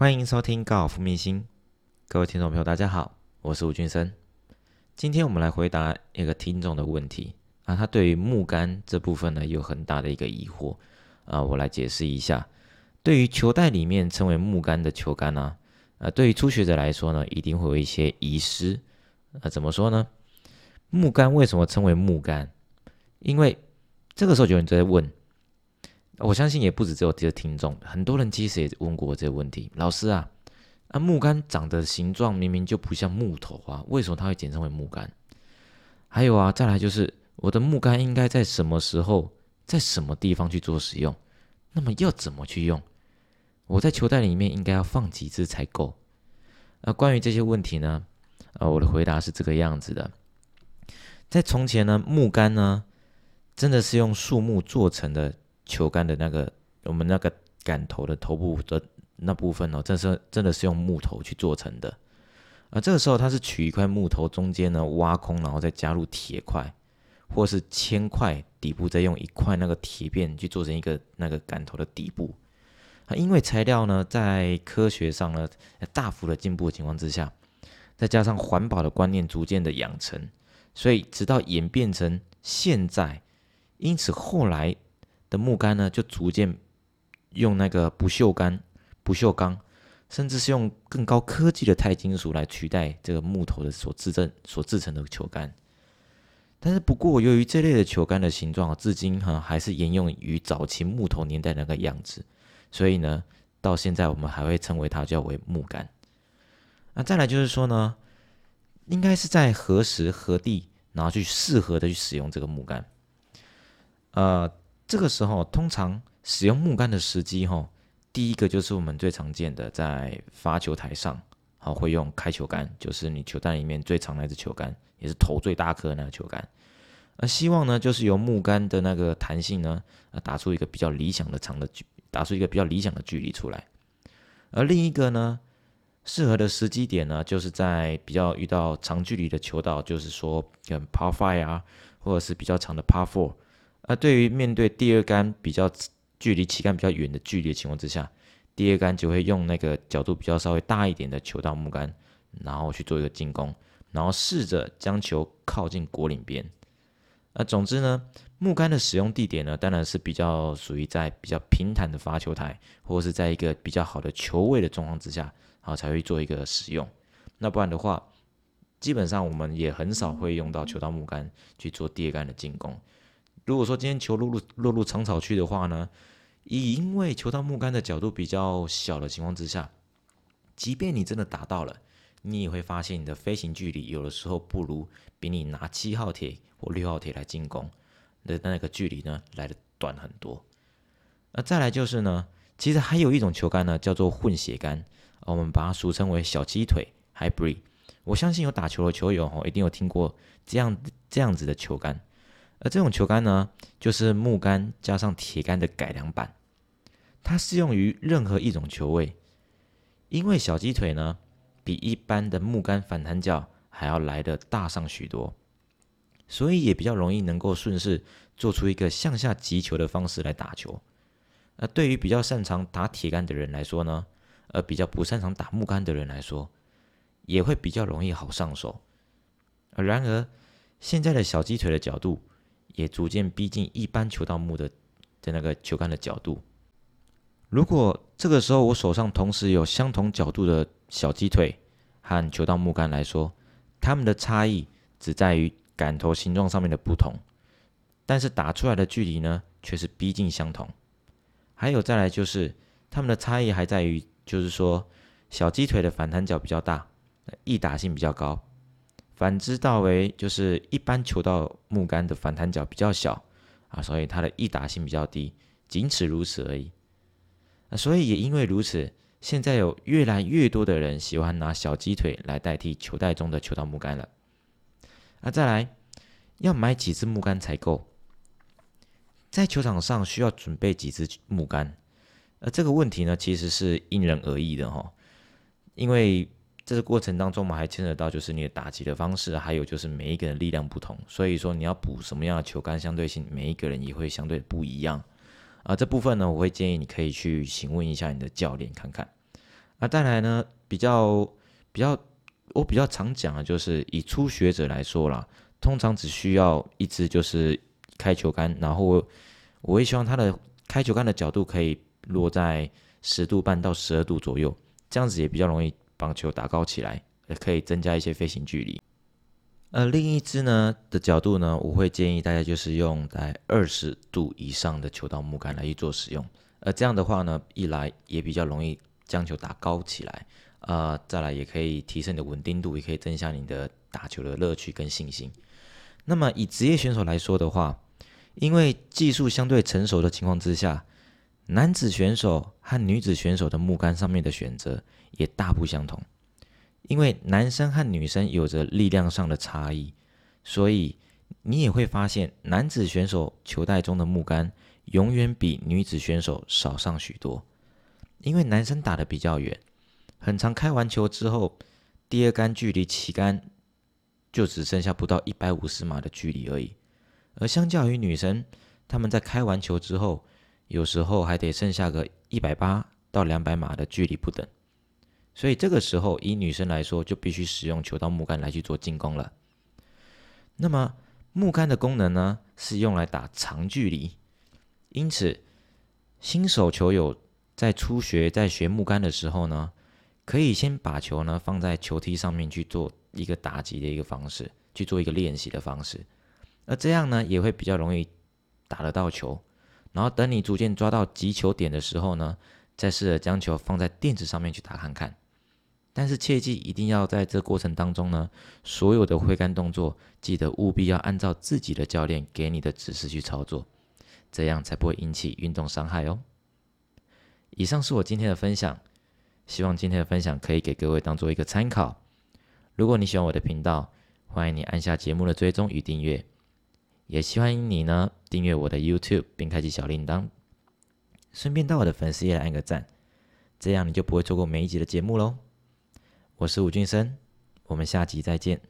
欢迎收听高尔夫明星，各位听众朋友，大家好，我是吴俊生。今天我们来回答一个听众的问题啊，他对于木杆这部分呢有很大的一个疑惑啊，我来解释一下。对于球袋里面称为木杆的球杆呢，呃，对于初学者来说呢，一定会有一些遗失。啊怎么说呢？木杆为什么称为木杆？因为这个时候有人在问。我相信也不止只有这个听众，很多人其实也问过我这个问题。老师啊，啊木杆长的形状明明就不像木头啊，为什么它会简称为木杆？还有啊，再来就是我的木杆应该在什么时候，在什么地方去做使用？那么要怎么去用？我在球袋里面应该要放几支才够？那关于这些问题呢，呃，我的回答是这个样子的。在从前呢，木杆呢，真的是用树木做成的。球杆的那个，我们那个杆头的头部的那部分哦，这是真的是用木头去做成的。而这个时候，它是取一块木头中间呢挖空，然后再加入铁块，或是铅块，底部再用一块那个铁片去做成一个那个杆头的底部。啊，因为材料呢在科学上呢大幅的进步的情况之下，再加上环保的观念逐渐的养成，所以直到演变成现在，因此后来。的木杆呢，就逐渐用那个不锈钢、不锈钢，甚至是用更高科技的钛金属来取代这个木头的所制成、所制成的球杆。但是不过，由于这类的球杆的形状至今哈还是沿用于早期木头年代那个样子，所以呢，到现在我们还会称为它叫为木杆。那再来就是说呢，应该是在何时何地，然后去适合的去使用这个木杆，呃。这个时候，通常使用木杆的时机，哈，第一个就是我们最常见的，在发球台上，好会用开球杆，就是你球袋里面最长那支球杆，也是头最大颗那个球杆。那希望呢，就是由木杆的那个弹性呢，呃，打出一个比较理想的长的距，打出一个比较理想的距离出来。而另一个呢，适合的时机点呢，就是在比较遇到长距离的球道，就是说跟 Par Five 啊，或者是比较长的 Par Four。那对于面对第二杆比较距离旗杆比较远的距离的情况之下，第二杆就会用那个角度比较稍微大一点的球道木杆，然后去做一个进攻，然后试着将球靠近果岭边。那总之呢，木杆的使用地点呢，当然是比较属于在比较平坦的发球台，或者是在一个比较好的球位的状况之下，然后才会做一个使用。那不然的话，基本上我们也很少会用到球道木杆去做第二杆的进攻。如果说今天球落入落入长草区的话呢，以因为球到木杆的角度比较小的情况之下，即便你真的打到了，你也会发现你的飞行距离有的时候不如比你拿七号铁或六号铁来进攻的那个距离呢来的短很多。那再来就是呢，其实还有一种球杆呢叫做混血杆，我们把它俗称为小鸡腿 （hybrid）。我相信有打球的球友哦，一定有听过这样这样子的球杆。而这种球杆呢，就是木杆加上铁杆的改良版，它适用于任何一种球位。因为小鸡腿呢，比一般的木杆反弹角还要来的大上许多，所以也比较容易能够顺势做出一个向下击球的方式来打球。那对于比较擅长打铁杆的人来说呢，而比较不擅长打木杆的人来说，也会比较容易好上手。然而，现在的小鸡腿的角度。也逐渐逼近一般球道木的的那个球杆的角度。如果这个时候我手上同时有相同角度的小鸡腿和球道木杆来说，它们的差异只在于杆头形状上面的不同，但是打出来的距离呢却是逼近相同。还有再来就是它们的差异还在于，就是说小鸡腿的反弹角比较大，易打性比较高。反之，道为就是一般球道木杆的反弹角比较小啊，所以它的易打性比较低，仅此如此而已。啊，所以也因为如此，现在有越来越多的人喜欢拿小鸡腿来代替球袋中的球道木杆了。那再来，要买几支木杆才够？在球场上需要准备几支木杆？呃，这个问题呢，其实是因人而异的哈，因为。这个过程当中，我们还牵扯到就是你的打击的方式，还有就是每一个人力量不同，所以说你要补什么样的球杆，相对性每一个人也会相对不一样。啊，这部分呢，我会建议你可以去询问一下你的教练看看。啊，再来呢，比较比较我比较常讲的就是以初学者来说啦，通常只需要一支就是开球杆，然后我会希望它的开球杆的角度可以落在十度半到十二度左右，这样子也比较容易把球打高起来，也可以增加一些飞行距离。呃，另一支呢的角度呢，我会建议大家就是用在二十度以上的球道木杆来去做使用。呃，这样的话呢，一来也比较容易将球打高起来，呃，再来也可以提升你的稳定度，也可以增加你的打球的乐趣跟信心。那么以职业选手来说的话，因为技术相对成熟的情况之下，男子选手和女子选手的木杆上面的选择也大不相同。因为男生和女生有着力量上的差异，所以你也会发现男子选手球袋中的木杆永远比女子选手少上许多。因为男生打的比较远，很长开完球之后，第二杆距离旗杆就只剩下不到一百五十码的距离而已。而相较于女生，他们在开完球之后，有时候还得剩下个一百八到两百码的距离不等。所以这个时候，以女生来说，就必须使用球道木杆来去做进攻了。那么木杆的功能呢，是用来打长距离。因此，新手球友在初学在学木杆的时候呢，可以先把球呢放在球梯上面去做一个打击的一个方式，去做一个练习的方式。而这样呢，也会比较容易打得到球。然后等你逐渐抓到击球点的时候呢，再试着将球放在垫子上面去打看看。但是切记，一定要在这过程当中呢，所有的挥杆动作，记得务必要按照自己的教练给你的指示去操作，这样才不会引起运动伤害哦。以上是我今天的分享，希望今天的分享可以给各位当做一个参考。如果你喜欢我的频道，欢迎你按下节目的追踪与订阅，也希望你呢订阅我的 YouTube 并开启小铃铛，顺便到我的粉丝页来按个赞，这样你就不会错过每一集的节目喽。我是吴俊生，我们下集再见。